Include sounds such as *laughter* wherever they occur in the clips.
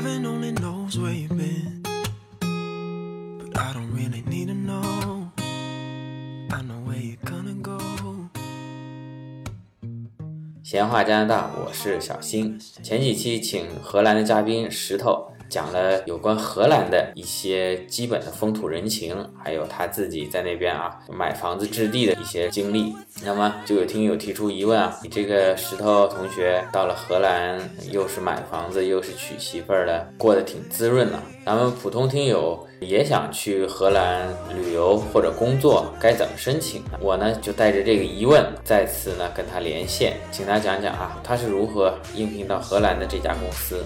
Heaven only knows where you've been. But I don't really need to know. I know where you're gonna go. 闲话加拿大，我是小新。前几期请荷兰的嘉宾石头讲了有关荷兰的一些基本的风土人情，还有他自己在那边啊买房子置地的一些经历。那么就有听友提出疑问啊，你这个石头同学到了荷兰，又是买房子又是娶媳妇儿的，过得挺滋润的。咱们普通听友也想去荷兰旅游或者工作，该怎么申请呢？我呢就带着这个疑问，再次呢跟他连线，请他讲讲啊，他是如何应聘到荷兰的这家公司。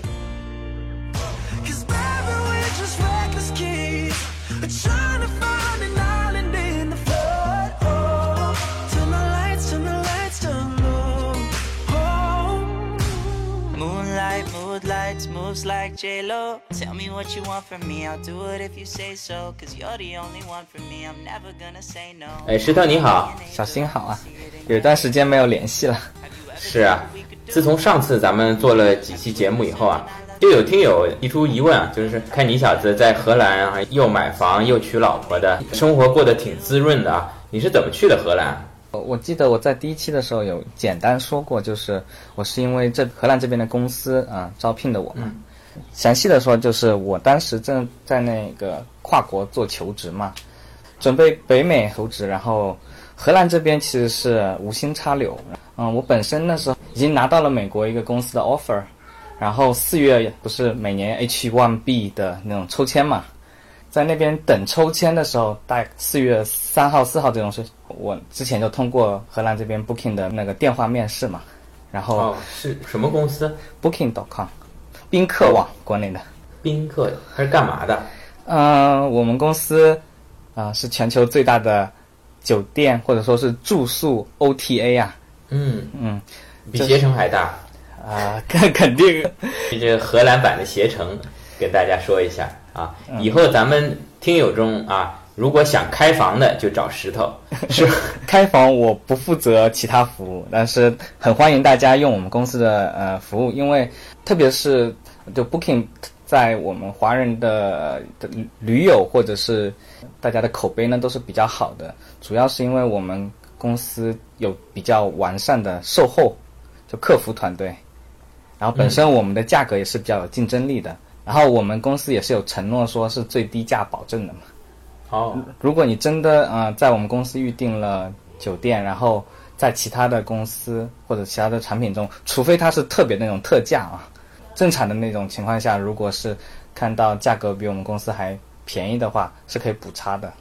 Moves like J-Lo. Tell me what you want from me, I'll do it if you say so. Cause you're the only one for me, I'm never gonna say no. 哎，石头你好，小新好啊，有一段时间没有联系了。是啊，自从上次咱们做了几期节目以后啊，就有听友提出疑问啊，就是看你小子在荷兰啊，又买房又娶老婆的，生活过得挺滋润的啊，你是怎么去的荷兰？我我记得我在第一期的时候有简单说过，就是我是因为这荷兰这边的公司啊、招聘的我嘛。详细的说，就是我当时正在那个跨国做求职嘛，准备北美求职，然后荷兰这边其实是无心插柳。嗯，我本身那时候已经拿到了美国一个公司的 offer，然后四月不是每年 H1B 的那种抽签嘛，在那边等抽签的时候，大概四月三号、四号这种是，我之前就通过荷兰这边 Booking 的那个电话面试嘛，然后哦，是什么公司？Booking.com，宾客网国内的，宾客，他是干嘛的？嗯、我们公司啊、是全球最大的酒店或者说是住宿 OTA 啊，嗯，嗯比携程还大。啊、肯肯定这个荷兰版的携程，跟大家说一下啊，以后咱们听友中啊，如果想开房的就找石头，*laughs* 是开房我不负责其他服务，但是很欢迎大家用我们公司的呃服务，因为特别是就 Booking 在我们华人的的驴友或者是大家的口碑呢都是比较好的，主要是因为我们公司有比较完善的售后就客服团队，然后本身我们的价格也是比较有竞争力的，然后我们公司也是有承诺说是最低价保证的嘛。哦，如果你真的呃在我们公司预定了酒店，然后在其他的公司或者其他的产品中，除非它是特别那种特价啊，正常的那种情况下，如果是看到价格比我们公司还便宜的话，是可以补差的。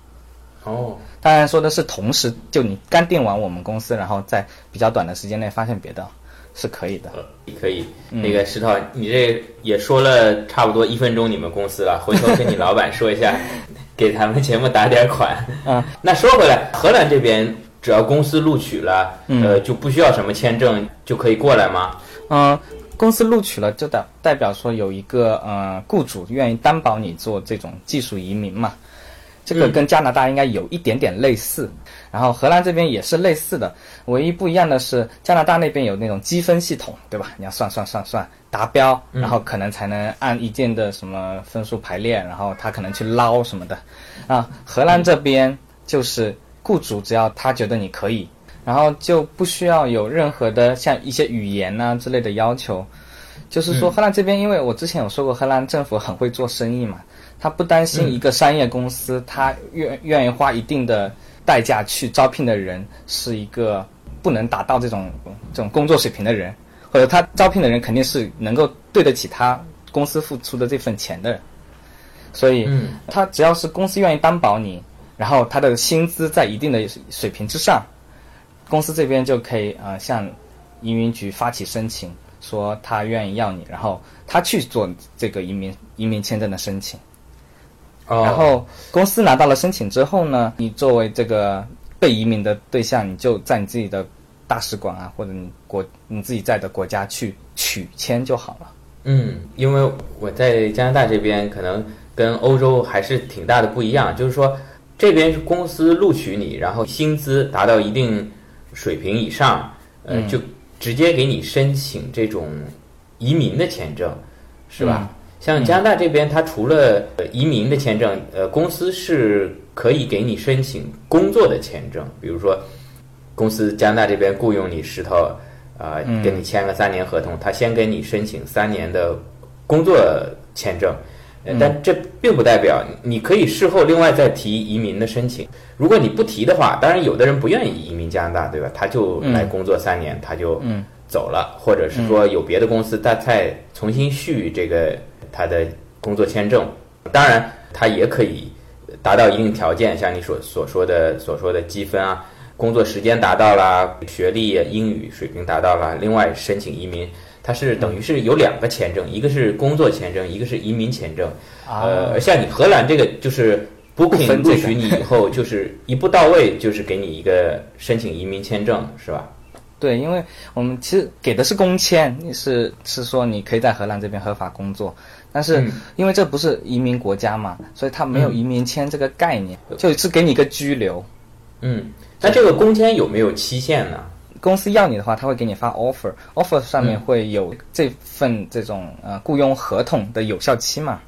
哦，当然说的是同时，就你刚订完我们公司，然后在比较短的时间内发现别的，是可以的。可以。那个石头，你这也说了差不多一分钟你们公司了，*laughs* 回头跟你老板说一下，*laughs* 给咱们节目打点款。嗯，那说回来，荷兰这边只要公司录取了，嗯呃，就不需要什么签证就可以过来吗？嗯，公司录取了，就代代表说有一个呃雇主愿意担保你做这种技术移民嘛。这个跟加拿大应该有一点点类似，然后荷兰这边也是类似的，唯一不一样的是加拿大那边有那种积分系统，对吧？你要算算算算达标，然后可能才能按一件的什么分数排列，然后他可能去捞什么的。啊，荷兰这边就是雇主只要他觉得你可以，然后就不需要有任何的像一些语言呐、之类的要求。就是说，荷兰这边，因为我之前有说过，荷兰政府很会做生意嘛，他不担心一个商业公司，他愿愿意花一定的代价去招聘的人是一个不能达到这种这种工作水平的人，或者他招聘的人肯定是能够对得起他公司付出的这份钱的人。所以，嗯他只要是公司愿意担保你，然后他的薪资在一定的水平之上，公司这边就可以呃向移民局发起申请，说他愿意要你，然后他去做这个移民移民签证的申请。哦，然后公司拿到了申请之后呢，你作为这个被移民的对象，你就在你自己的大使馆啊，或者你国你自己在的国家去取签就好了。嗯，因为我在加拿大这边可能跟欧洲还是挺大的不一样，就是说这边是公司录取你，然后薪资达到一定水平以上，呃，就直接给你申请这种移民的签证，是吧？像加拿大这边，它除了呃移民的签证，呃，公司是可以给你申请工作的签证，比如说公司加拿大这边雇佣你石头，啊、跟你签个三年合同，他先给你申请三年的工作签证。呃但这并不代表你可以事后另外再提移民的申请。如果你不提的话，当然有的人不愿意移民加拿大，对吧？他就来工作三年，他就走了，或者是说有别的公司他再重新续这个他的工作签证。当然，他也可以达到一定条件，像你所所说的所说的积分啊，工作时间达到了，学历、英语水平达到了，另外申请移民。它是等于是有两个签证，一个是工作签证，一个是移民签证。呃，像你荷兰这个就是不个录取你以后，就是一步到位，就是给你一个申请移民签证，是吧？对，因为我们其实给的是工签，是是说你可以在荷兰这边合法工作，但是嗯因为这不是移民国家嘛，所以它没有移民签这个概念，就是给你一个居留。嗯，那这个工签有没有期限呢？公司要你的话，他会给你发 offer，offer 上面会有这份这种呃雇佣合同的有效期嘛，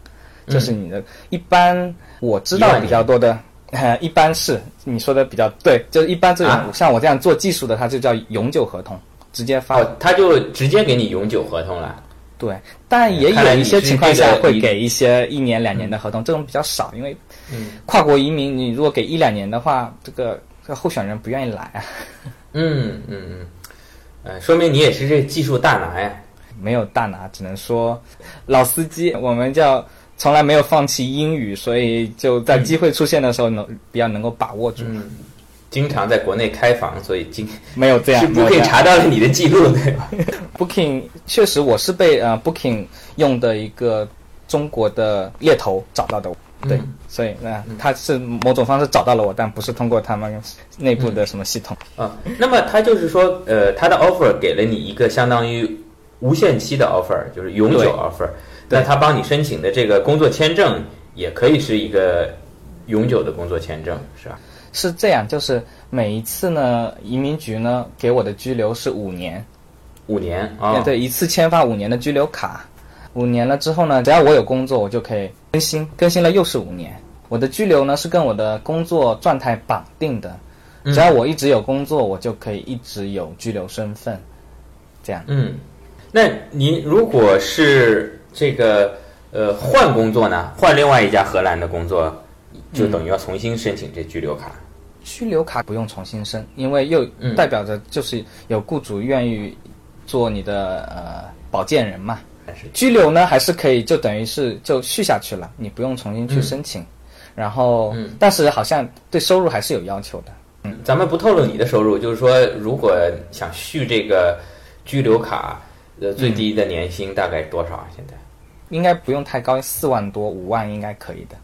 就是你的。一般我知道比较多的，呃，*laughs* 一般是你说的比较对，就是一般这种、啊像我这样做技术的，他就叫永久合同，直接发。哦，他就直接给你永久合同了。对，但也有一些情况下会给一些一年两年的合同，这种比较少，因为跨国移民你如果给一两年的话，这个这个候选人不愿意来啊。*laughs* 嗯嗯嗯，呃，说明你也是这技术大拿呀。没有大拿，只能说老司机，我们叫从来没有放弃英语，所以就在机会出现的时候能比较能够把握住。嗯，经常在国内开房，所以经没有这样，是不可以查到了你的记录，对吧？Booking 确实我是被呃 Booking 用的一个中国的猎头找到的，对，所以那、他是某种方式找到了我，但不是通过他们内部的什么系统。啊，那么他就是说，呃，他的 offer 给了你一个相当于无限期的 offer，就是永久 offer。那他帮你申请的这个工作签证也可以是一个永久的工作签证，是吧？是这样，就是每一次呢，移民局呢给我的居留是五年，五年啊，对，一次签发五年的居留卡，五年了之后呢，只要我有工作，我就可以更新，更新了又是五年。我的居留呢是跟我的工作状态绑定的，只要我一直有工作，我就可以一直有居留身份，这样。嗯，那您如果是这个呃换工作呢，换另外一家荷兰的工作，就等于要重新申请这居留卡。居留卡不用重新申，因为又嗯。代表着就是有雇主愿意做你的呃保荐人嘛。但是居留呢还是可以，就等于是就续下去了，你不用重新去申请。然后，但是好像对收入还是有要求的。嗯咱们不透露你的收入，就是说，如果想续这个居留卡，呃，最低的年薪大概多少啊？现在？应该不用太高，四万多、五万应该可以的。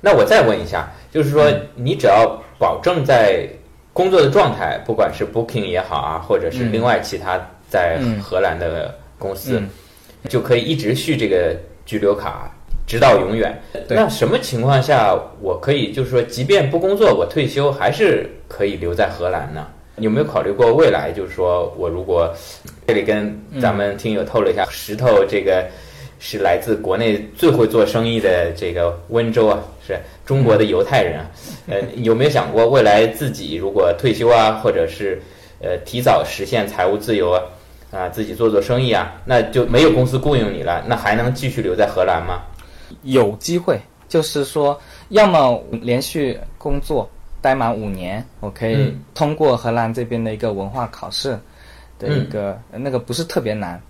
那我再问一下，就是说，你只要保证在工作的状态，不管是 Booking 也好啊，或者是另外其他在荷兰的公司，就可以一直续这个居留卡，直到永远。那什么情况下我可以就是说，即便不工作，我退休还是可以留在荷兰呢？有没有考虑过未来？就是说我如果这里跟咱们听友透露一下，石头这个是来自国内最会做生意的这个温州啊，是中国的犹太人啊。*laughs* 呃，有没有想过未来自己如果退休啊，或者是呃提早实现财务自由啊，啊自己做做生意啊，那就没有公司雇佣你了，那还能继续留在荷兰吗？有机会，就是说，要么连续工作待满五年，我可以嗯通过荷兰这边的一个文化考试的一个、那个不是特别难，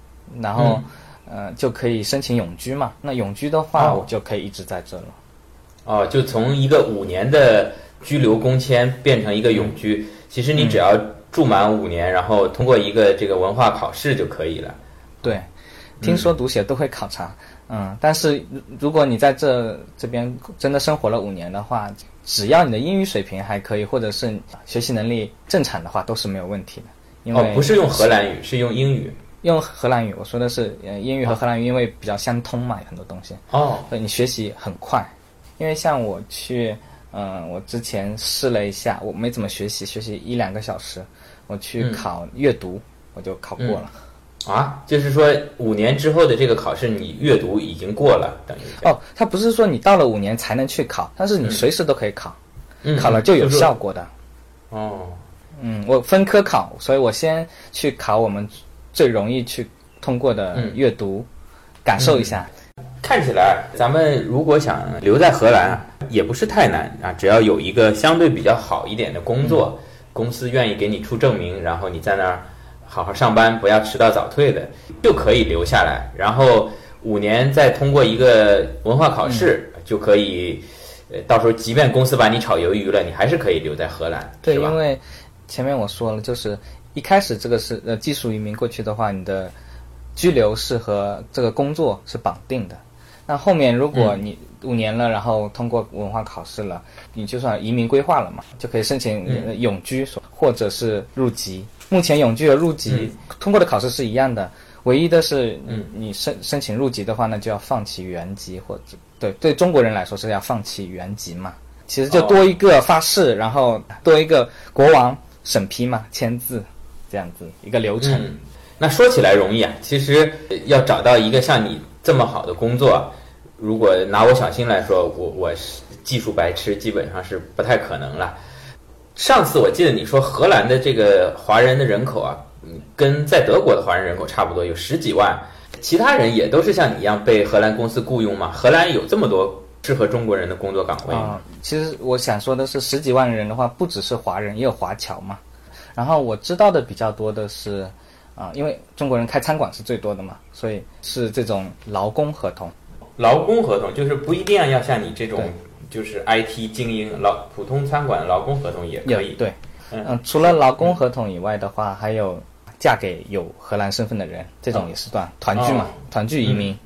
然后、呃就可以申请永居嘛。那永居的话，哦我就可以一直在这了。哦，就从一个五年的居留工签变成一个永居，其实你只要住满五年，然后通过一个这个文化考试就可以了。对，听说读写都会考察，嗯，但是如如果你在这这边真的生活了五年的话，只要你的英语水平还可以，或者是学习能力正常的话，都是没有问题的。因为哦，不是用荷兰语，是用英语。用荷兰语，我说的是呃英语和荷兰语，因为比较相通嘛，很多东西，哦，所以你学习很快。因为像我去，嗯、我之前试了一下，我没怎么学习，学习一两个小时，我去考阅读，我就考过了。啊，就是说五年之后的这个考试，你阅读已经过了，等于哦，它不是说你到了五年才能去考，但是你随时都可以考，嗯考了就有效果的。哦。嗯，我分科考，所以我先去考我们最容易去通过的嗯阅读，感受一下。看起来，咱们如果想留在荷兰啊，也不是太难啊，只要有一个相对比较好一点的工作，公司愿意给你出证明，然后你在那儿好好上班，不要迟到早退的，就可以留下来。然后五年再通过一个文化考试，就可以，呃，到时候即便公司把你炒鱿鱼了，你还是可以留在荷兰，对，因为前面我说了，就是一开始这个是呃技术移民过去的话，你的居留是和这个工作是绑定的。那后面如果嗯你五年了，然后通过文化考试了，你就算移民规划了嘛，就可以申请永居所或者是入籍。目前永居和入籍通过的考试是一样的，唯一的是，你你申申请入籍的话呢，就要放弃原籍，或者对对中国人来说是要放弃原籍嘛。其实就多一个发誓，然后多一个国王审批嘛，签字，这样子一个流程。嗯，那说起来容易啊，其实呃要找到一个像你这么好的工作，如果拿我小新来说，我我是技术白痴，基本上是不太可能了。上次我记得你说荷兰的这个华人的人口啊，跟在德国的华人人口差不多，有十几万。其他人也都是像你一样被荷兰公司雇佣吗？荷兰有这么多适合中国人的工作岗位吗？其实我想说的是，十几万人的话，不只是华人，也有华侨嘛。然后我知道的比较多的是，啊、因为中国人开餐馆是最多的嘛，所以是这种劳工合同。劳工合同就是不一定要像你这种就是 IT 精英劳普通餐馆劳工合同也可以。对，嗯嗯、除了劳工合同以外的话，还有嫁给有荷兰身份的人，这种也是算团聚嘛，哦团聚移民。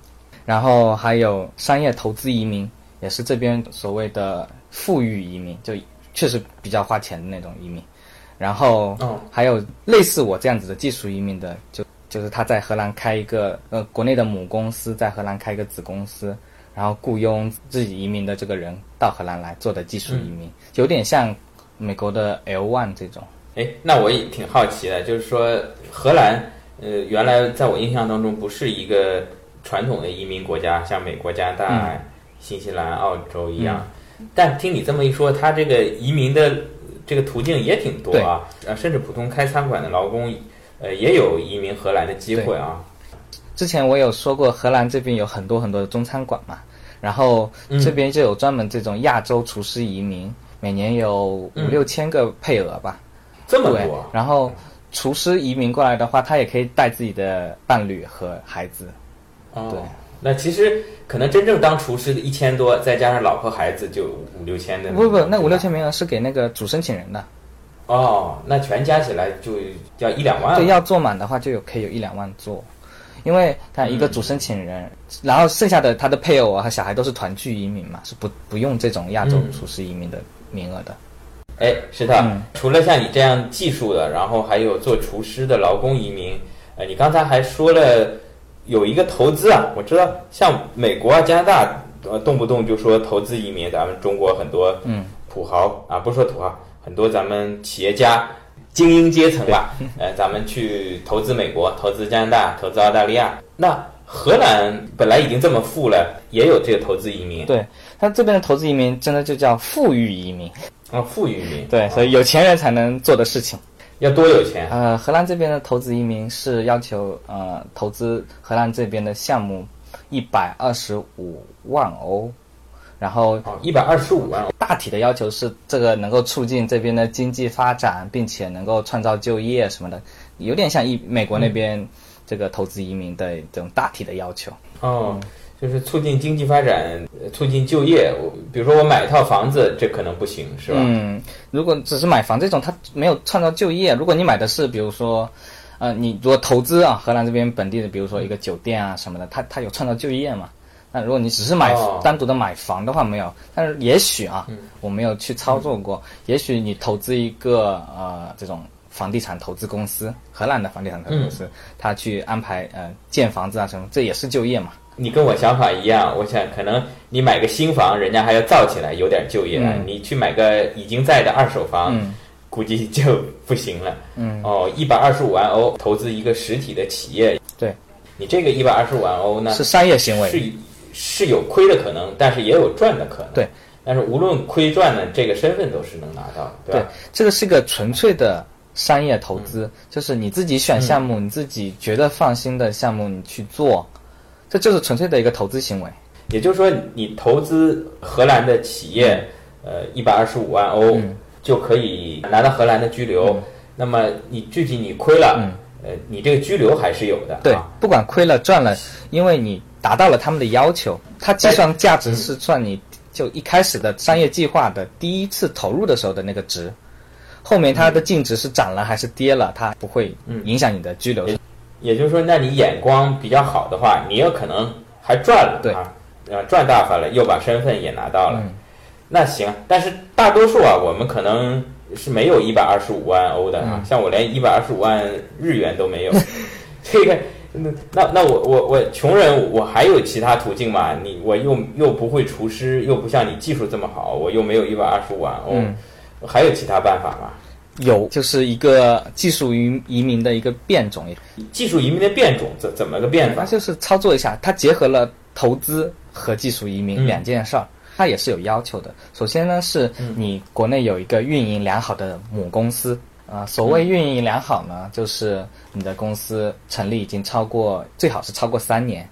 然后还有商业投资移民，也是这边所谓的富裕移民，就确实比较花钱的那种移民。然后哦还有类似我这样子的技术移民的，就就是他在荷兰开一个呃国内的母公司，在荷兰开一个子公司，然后雇佣自己移民的这个人到荷兰来做的技术移民，有点像美国的 L one 这种。哎，那我也挺好奇的，就是说荷兰，呃，原来在我印象当中不是一个传统的移民国家，像美国、加拿大、嗯新西兰、澳洲一样。但听你这么一说，它这个移民的这个途径也挺多啊，啊，甚至普通开餐馆的劳工，呃，也有移民荷兰的机会啊。之前我有说过，荷兰这边有很多很多的中餐馆嘛，然后这边就有专门这种亚洲厨师移民，每年有五嗯六千个配额吧。这么多，，然后厨师移民过来的话，他也可以带自己的伴侣和孩子。哦对，那其实可能真正当厨师的一千多，再加上老婆孩子就五六千的。不不，那五六千名额是给那个主申请人的，哦，那全加起来就要一两万了。对，要做满的话就有可以有一两万做。因为他一个主申请人，然后剩下的他的配偶啊和小孩都是团聚移民嘛，是不不用这种亚洲嗯厨师移民的名额的。哎，石头，嗯除了像你这样技术的，然后还有做厨师的劳工移民，呃，你刚才还说了有一个投资啊，我知道像美国啊、加拿大，呃，动不动就说投资移民，咱们中国很多嗯土豪啊，不是说土豪，很多咱们企业家、精英阶层吧，*laughs* 呃，咱们去投资美国、投资加拿大、投资澳大利亚，那荷兰本来已经这么富了，也有这个投资移民，对他这边的投资移民真的就叫富裕移民，啊，富裕移民，对，所以有钱人才能做的事情。要多有钱？呃，荷兰这边的投资移民是要求呃投资荷兰这边的项目一百二十五万欧，然后哦，一百二十五万，大体的要求是这个能够促进这边的经济发展，并且能够创造就业什么的，有点像一美国那边这个投资移民的这种大体的要求。哦，就是促进经济发展，呃促进就业。我比如说我买一套房子，这可能不行，是吧？嗯，如果只是买房这种，它没有创造就业。如果你买的是，比如说，呃，你如果投资啊，荷兰这边本地的，比如说一个酒店啊什么的，它它有创造就业嘛？那如果你只是买、哦单独的买房的话，没有。但是也许啊，嗯我没有去操作过，也许你投资一个呃这种房地产投资公司，荷兰的房地产投资公嗯司，他去安排呃建房子啊什么，这也是就业嘛。你跟我想法一样，我想可能你买个新房，人家还要造起来，有点就业；嗯。你去买个已经在的二手房，嗯。估计就不行了。嗯，哦，一百二十五万欧投资一个实体的企业，对。你这个一百二十五万欧呢是商业行为，是是有亏的可能，但是也有赚的可能。对，但是无论亏赚呢，这个身份都是能拿到的，对对？，这个是个纯粹的商业投资，嗯。就是你自己选项目，你自己觉得放心的项目，你去做，这就是纯粹的一个投资行为。也就是说，你投资荷兰的企业，呃，一百二十五万欧、嗯就可以拿到荷兰的居留。那么你具体你亏了，呃，你这个居留还是有的。嗯对啊，不管亏了赚了，因为你达到了他们的要求，它计算价值是算你就一开始的商业计划的第一次投入的时候的那个值，后面它的净值是涨了还是跌了，它不会影响你的居留。也就是说，那你眼光比较好的话，你有可能还赚了，对啊，呃，赚大发了，又把身份也拿到了。嗯那行，但是大多数啊，我们可能是没有一百二十五万欧的啊，嗯像我连一百二十五万日元都没有，这个。那那我我我穷人，我还有其他途径嘛？你我又又不会厨师，又不像你技术这么好，我又没有一百二十五万欧，嗯还有其他办法吗？有就是一个技术移移民的一个变种，技术移民的变种怎怎么个变法？它就是操作一下，它结合了投资和技术移民嗯两件事儿，它也是有要求的。首先呢，是你国内有一个运营良好的母公司。啊、所谓运营良好呢，就是你的公司成立已经超过，最好是超过三年，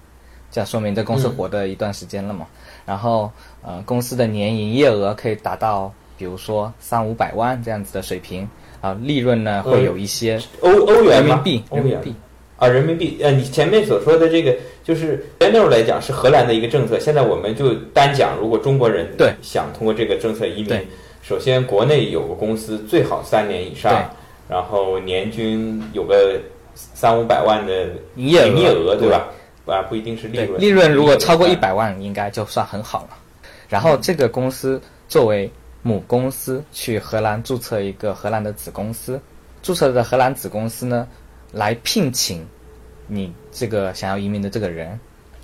这样说明这公司活的一段时间了嘛。然后，呃，公司的年营业额可以达到，比如说三五百万这样子的水平，啊、利润呢会有一些欧欧元吗人民币，欧元人民币。啊，人民币。呃，你前面所说的这个，就是 general 来讲是荷兰的一个政策，现在我们就单讲，如果中国人对想通过这个政策移民，首先国内有个公司最好三年以上，然后年均有个三五百万的营业额营业额，对吧？啊，不一定是利，润，利润如果超过一百万，应该就算很好了。然后这个公司作为母公司去荷兰注册一个荷兰的子公司，注册的荷兰子公司呢，来聘请你这个想要移民的这个人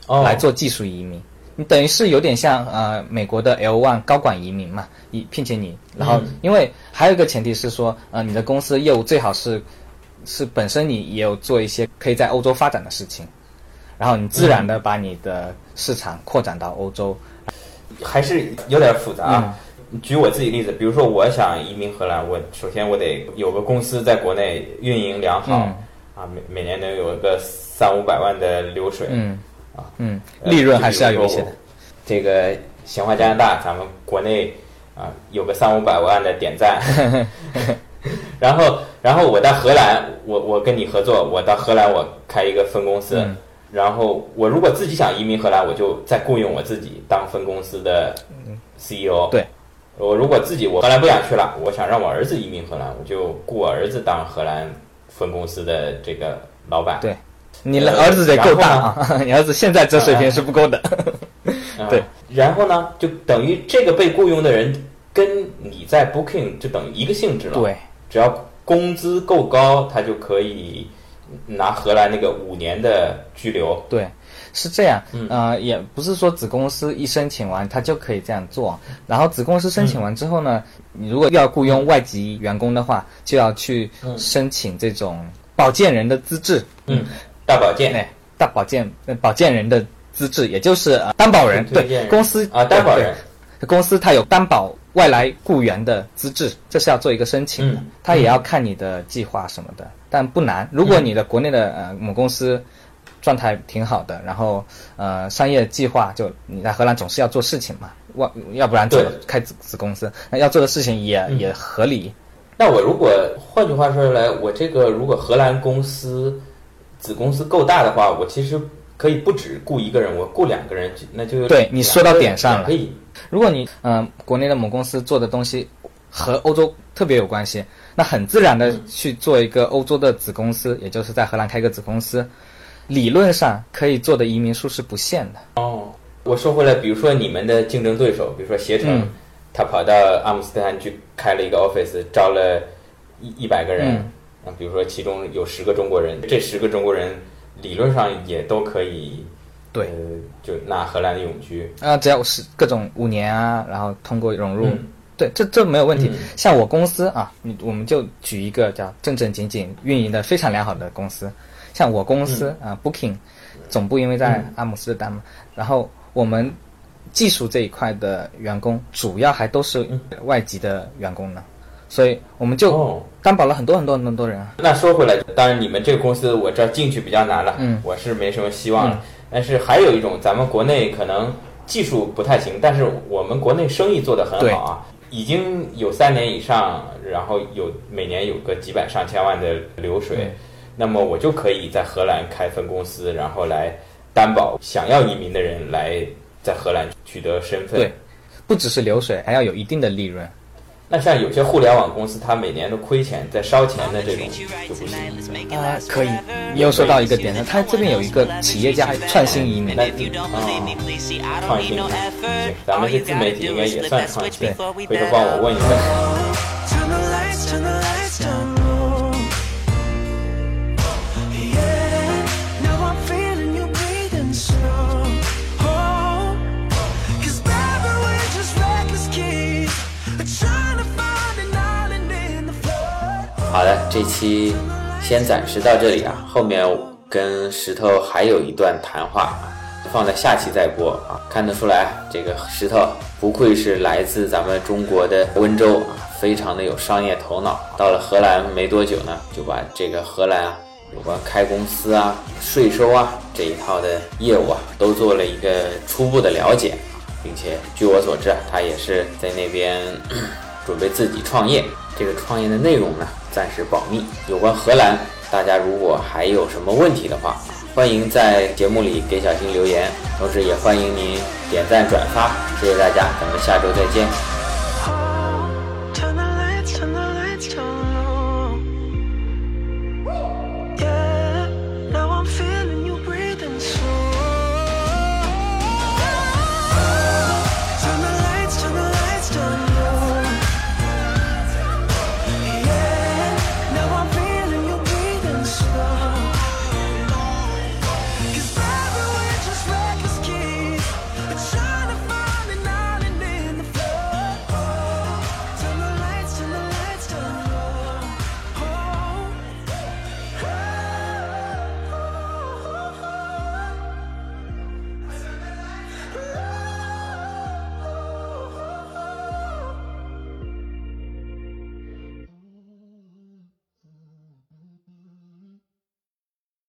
哦来做技术移民。你等于是有点像呃美国的 L one 高管移民嘛，以聘请你，然后嗯。因为还有一个前提是说，呃你的公司业务最好是是本身你也有做一些可以在欧洲发展的事情，然后你自然的把你的市场扩展到欧洲。还是有点复杂举我自己例子，比如说我想移民荷兰，我首先我得有个公司在国内运营良好，嗯啊，每每年能有个三五百万的流水，嗯啊嗯，呃利润还是要有一些的。这个闲话加拿大，咱们国内啊有个三五百万的点赞，*laughs* 然后然后我到荷兰，我我跟你合作，我到荷兰我开一个分公司，嗯然后我如果自己想移民荷兰，我就再雇佣我自己当分公司的 CEO。嗯对，我如果自己我荷兰不想去了，我想让我儿子移民荷兰，我就雇我儿子当荷兰分公司的这个老板。对你的儿子得够大啊！你儿子现在这水平是不够的。啊 *laughs* 对，然后呢，就等于这个被雇佣的人跟你在 Booking 就等于一个性质了。，对，只要工资够高，他就可以拿荷兰那个五年的居留。对，是这样。嗯呃，也不是说子公司一申请完他就可以这样做。然后子公司申请完之后呢，你如果要雇佣外籍员工的话，就要去申请这种保荐人的资质。嗯，大保健。对，大保荐呃保荐人的资质，也就是呃担保人。对，公司啊担保人公司它有担保外来雇员的资质，这是要做一个申请的嗯。它也要看你的计划什么的，但不难。如果你的国内的呃母公司状态挺好的，然后呃商业计划就你在荷兰总是要做事情嘛，要要不然怎么开子子公司？那要做的事情也、嗯也合理。那我如果换句话说来，我这个如果荷兰公司子公司够大的话，我其实可以不止雇一个人，我雇两个人，那就对你说到点上了可以。如果你嗯、呃国内的母公司做的东西和欧洲特别有关系，那很自然的去做一个欧洲的子公司，也就是在荷兰开个子公司，理论上可以做的移民数是不限的。哦，我说回来，比如说你们的竞争对手，比如说携程，嗯他跑到阿姆斯特丹去开了一个 office，招了一一百个人，嗯啊，比如说其中有十个中国人，这十个中国人理论上也都可以，对呃，就拿荷兰的永居。啊，只要是各种五年啊，然后通过融入，嗯对，这这没有问题。嗯像我公司啊，你我们就举一个叫正正经经运营的非常良好的公司，像我公司啊、Booking 总部因为在阿姆斯特丹嘛，然后我们技术这一块的员工主要还都是外籍的员工呢，所以我们就哦。担保了很多很多很多人啊。那说回来，当然你们这个公司我知道进去比较难了，嗯。我是没什么希望了。嗯但是还有一种，咱们国内可能技术不太行，但是我们国内生意做得很好啊，已经有三年以上，然后有每年有个几百上千万的流水，嗯那么我就可以在荷兰开分公司，然后来担保想要移民的人来在荷兰取得身份。对，不只是流水，还要有一定的利润。那像有些互联网公司，它每年都亏钱，在烧钱的这种就不行。啊、可以。你又说到一个点了，他这边有一个企业家创新移民，那啊，创新行，咱们这自媒体应该也算创新。回头帮我问一问。好的，这期先暂时到这里啊，后面跟石头还有一段谈话啊，放在下期再播啊。看得出来，这个石头不愧是来自咱们中国的温州啊，非常的有商业头脑。到了荷兰没多久呢，就把这个荷兰啊有关开公司啊、税收啊这一套的业务啊，都做了一个初步的了解，并且据我所知啊，他也是在那边准备自己创业。这个创业的内容呢，暂时保密。有关荷兰，大家如果还有什么问题的话，欢迎在节目里给小新留言，同时也欢迎您点赞转发，谢谢大家，咱们下周再见。